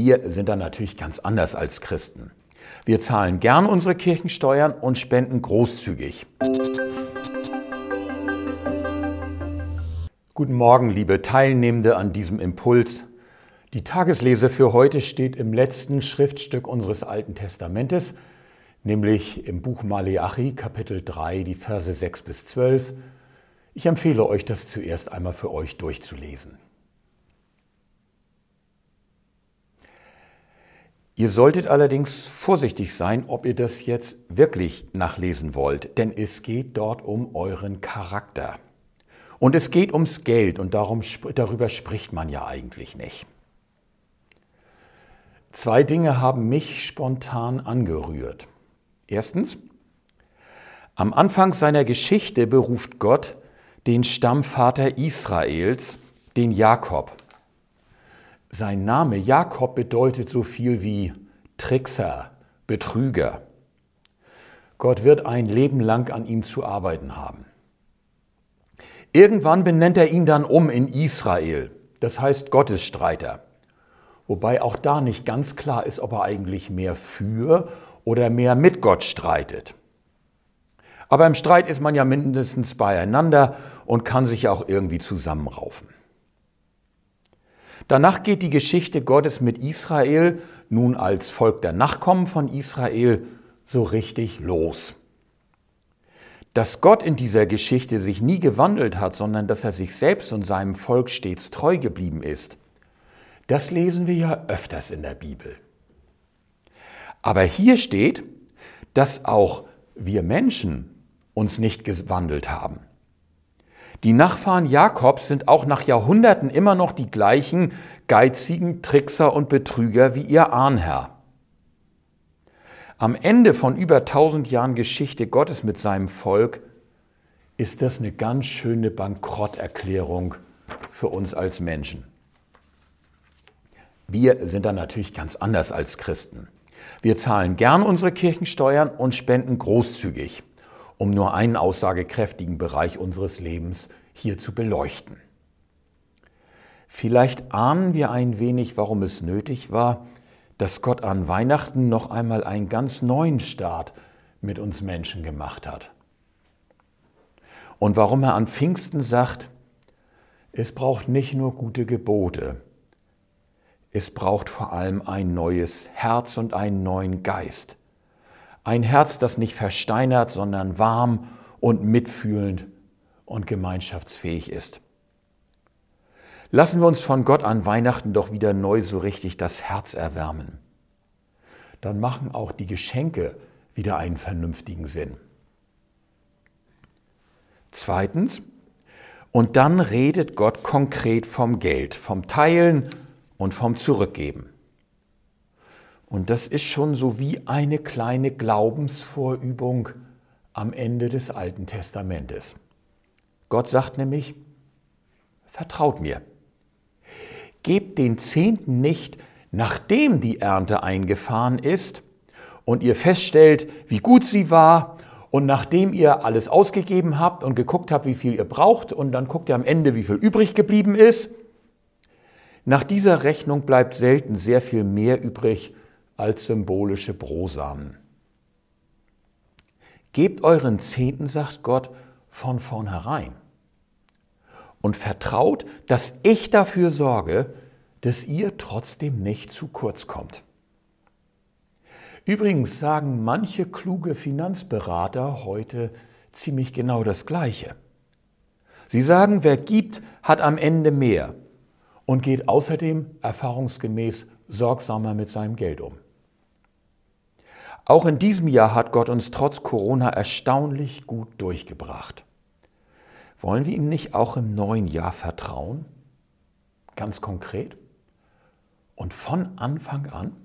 Wir sind da natürlich ganz anders als Christen. Wir zahlen gern unsere Kirchensteuern und spenden großzügig. Guten Morgen, liebe Teilnehmende an diesem Impuls. Die Tageslese für heute steht im letzten Schriftstück unseres Alten Testamentes, nämlich im Buch Maleachi, Kapitel 3, die Verse 6 bis 12. Ich empfehle euch, das zuerst einmal für euch durchzulesen. Ihr solltet allerdings vorsichtig sein, ob ihr das jetzt wirklich nachlesen wollt, denn es geht dort um euren Charakter. Und es geht ums Geld und darum, darüber spricht man ja eigentlich nicht. Zwei Dinge haben mich spontan angerührt. Erstens, am Anfang seiner Geschichte beruft Gott den Stammvater Israels, den Jakob. Sein Name Jakob bedeutet so viel wie Trickser, Betrüger. Gott wird ein Leben lang an ihm zu arbeiten haben. Irgendwann benennt er ihn dann um in Israel, das heißt Gottesstreiter. Wobei auch da nicht ganz klar ist, ob er eigentlich mehr für oder mehr mit Gott streitet. Aber im Streit ist man ja mindestens beieinander und kann sich auch irgendwie zusammenraufen. Danach geht die Geschichte Gottes mit Israel, nun als Volk der Nachkommen von Israel, so richtig los. Dass Gott in dieser Geschichte sich nie gewandelt hat, sondern dass er sich selbst und seinem Volk stets treu geblieben ist, das lesen wir ja öfters in der Bibel. Aber hier steht, dass auch wir Menschen uns nicht gewandelt haben. Die Nachfahren Jakobs sind auch nach Jahrhunderten immer noch die gleichen geizigen Trickser und Betrüger wie ihr Ahnherr. Am Ende von über tausend Jahren Geschichte Gottes mit seinem Volk ist das eine ganz schöne Bankrotterklärung für uns als Menschen. Wir sind da natürlich ganz anders als Christen. Wir zahlen gern unsere Kirchensteuern und spenden großzügig um nur einen aussagekräftigen Bereich unseres Lebens hier zu beleuchten. Vielleicht ahnen wir ein wenig, warum es nötig war, dass Gott an Weihnachten noch einmal einen ganz neuen Start mit uns Menschen gemacht hat. Und warum er an Pfingsten sagt, es braucht nicht nur gute Gebote, es braucht vor allem ein neues Herz und einen neuen Geist. Ein Herz, das nicht versteinert, sondern warm und mitfühlend und gemeinschaftsfähig ist. Lassen wir uns von Gott an Weihnachten doch wieder neu so richtig das Herz erwärmen. Dann machen auch die Geschenke wieder einen vernünftigen Sinn. Zweitens, und dann redet Gott konkret vom Geld, vom Teilen und vom Zurückgeben. Und das ist schon so wie eine kleine Glaubensvorübung am Ende des Alten Testamentes. Gott sagt nämlich, vertraut mir. Gebt den Zehnten nicht, nachdem die Ernte eingefahren ist und ihr feststellt, wie gut sie war und nachdem ihr alles ausgegeben habt und geguckt habt, wie viel ihr braucht und dann guckt ihr am Ende, wie viel übrig geblieben ist. Nach dieser Rechnung bleibt selten sehr viel mehr übrig, als symbolische Brosamen. Gebt euren Zehnten, sagt Gott, von vornherein und vertraut, dass ich dafür sorge, dass ihr trotzdem nicht zu kurz kommt. Übrigens sagen manche kluge Finanzberater heute ziemlich genau das Gleiche. Sie sagen, wer gibt, hat am Ende mehr und geht außerdem erfahrungsgemäß sorgsamer mit seinem Geld um. Auch in diesem Jahr hat Gott uns trotz Corona erstaunlich gut durchgebracht. Wollen wir ihm nicht auch im neuen Jahr vertrauen? Ganz konkret? Und von Anfang an?